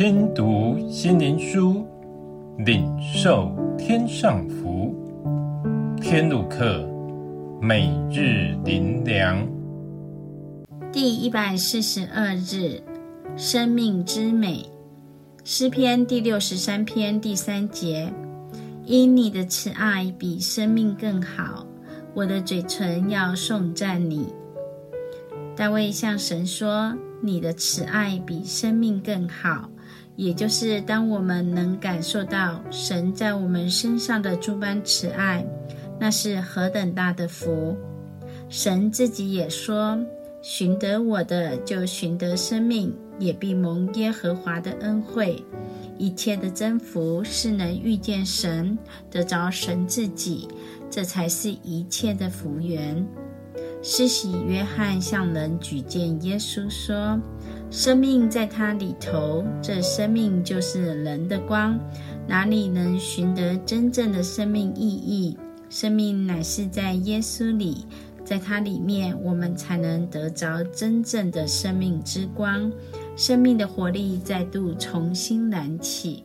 听读心灵书，领受天上福。天路客，每日灵粮，第一百四十二日，生命之美。诗篇第六十三篇第三节：因你的慈爱比生命更好，我的嘴唇要颂赞你。大卫向神说：“你的慈爱比生命更好。”也就是当我们能感受到神在我们身上的诸般慈爱，那是何等大的福！神自己也说：“寻得我的，就寻得生命，也必蒙耶和华的恩惠。”一切的增福是能遇见神，得着神自己，这才是一切的福源。施洗约翰向人举荐耶稣说：“生命在他里头，这生命就是人的光。哪里能寻得真正的生命意义？生命乃是在耶稣里，在他里面，我们才能得着真正的生命之光。生命的活力再度重新燃起。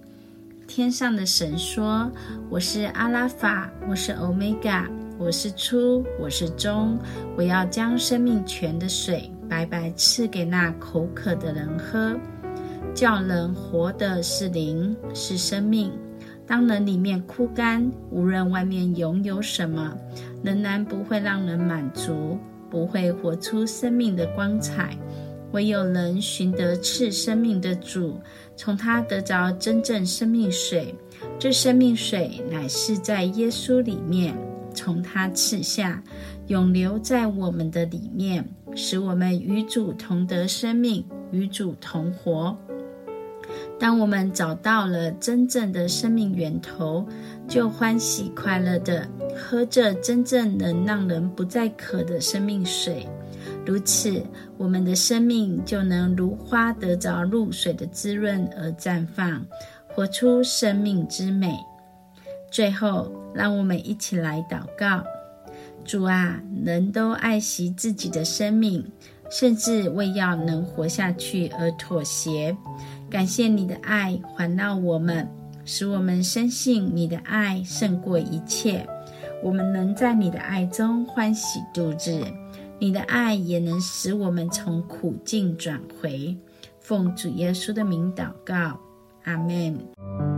天上的神说：‘我是阿拉法，我是欧米伽。’”我是初，我是终，我要将生命泉的水白白赐给那口渴的人喝。叫人活的是灵，是生命。当人里面枯干，无论外面拥有什么，仍然不会让人满足，不会活出生命的光彩。唯有人寻得赐生命的主，从他得着真正生命水。这生命水乃是在耶稣里面。从他赐下，永留在我们的里面，使我们与主同得生命，与主同活。当我们找到了真正的生命源头，就欢喜快乐地喝着真正能让人不再渴的生命水。如此，我们的生命就能如花得着露水的滋润而绽放，活出生命之美。最后，让我们一起来祷告：主啊，人都爱惜自己的生命，甚至为要能活下去而妥协。感谢你的爱环绕我们，使我们深信你的爱胜过一切。我们能在你的爱中欢喜度日，你的爱也能使我们从苦境转回。奉主耶稣的名祷告，阿门。